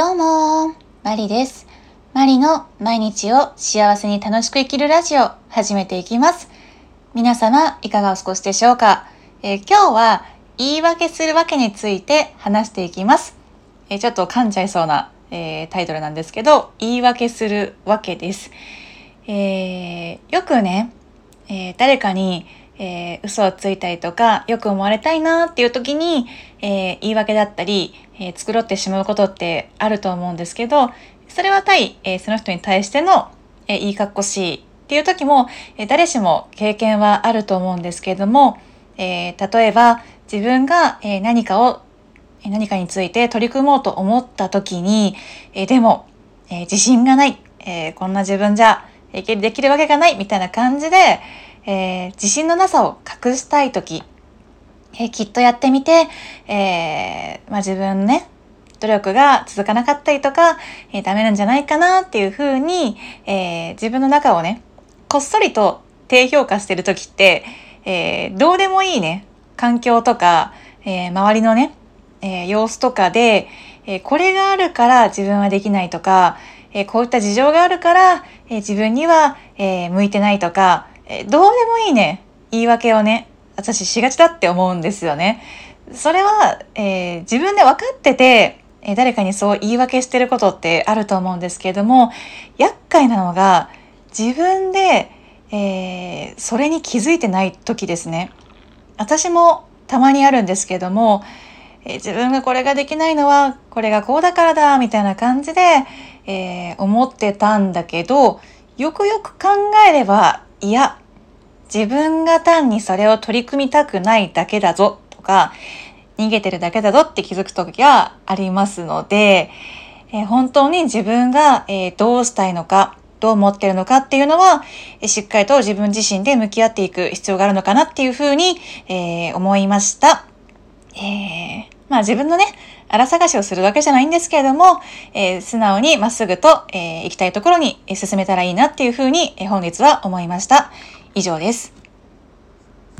どうもマリです。マリの毎日を幸せに楽しく生きるラジオ始めていきます。皆様いかがお過ごしでしょうか、えー、今日は言い訳するわけについて話していきます。えー、ちょっと噛んじゃいそうな、えー、タイトルなんですけど、言い訳するわけです。えよくね、え誰かにえー、嘘をついたりとか、よく思われたいなっていう時に、えー、言い訳だったり、えー、繕ってしまうことってあると思うんですけど、それは対、えその人に対しての、えいいかっこしいっていう時も、え誰しも経験はあると思うんですけれども、え例えば自分が、え何かを、何かについて取り組もうと思った時に、えでも、え自信がない、えこんな自分じゃ、えできるわけがないみたいな感じで、えー、自信のなさを隠したい時、えー、きっとやってみて、えー、まあ、自分ね、努力が続かなかったりとか、えー、ダメなんじゃないかなっていうふうに、えー、自分の中をね、こっそりと低評価してる時って、えー、どうでもいいね、環境とか、えー、周りのね、えー、様子とかで、えー、これがあるから自分はできないとか、えー、こういった事情があるから、えー、自分には、えー、向いてないとか、えどうでもいいね、言い訳をね、私しがちだって思うんですよね。それは、えー、自分で分かってて、えー、誰かにそう言い訳してることってあると思うんですけれども、厄介なのが、自分で、えー、それに気づいてない時ですね。私もたまにあるんですけども、えー、自分がこれができないのはこれがこうだからだみたいな感じで、えー、思ってたんだけどよくよく考えればいや自分が単にそれを取り組みたくないだけだぞとか、逃げてるだけだぞって気づく時がありますので、えー、本当に自分が、えー、どうしたいのか、どう思ってるのかっていうのは、え、しっかりと自分自身で向き合っていく必要があるのかなっていうふうに、え思いました。えまあ自分のね、荒探しをするわけじゃないんですけれども、え素直にまっすぐと、え行きたいところに進めたらいいなっていうふうに、え本日は思いました。以上です。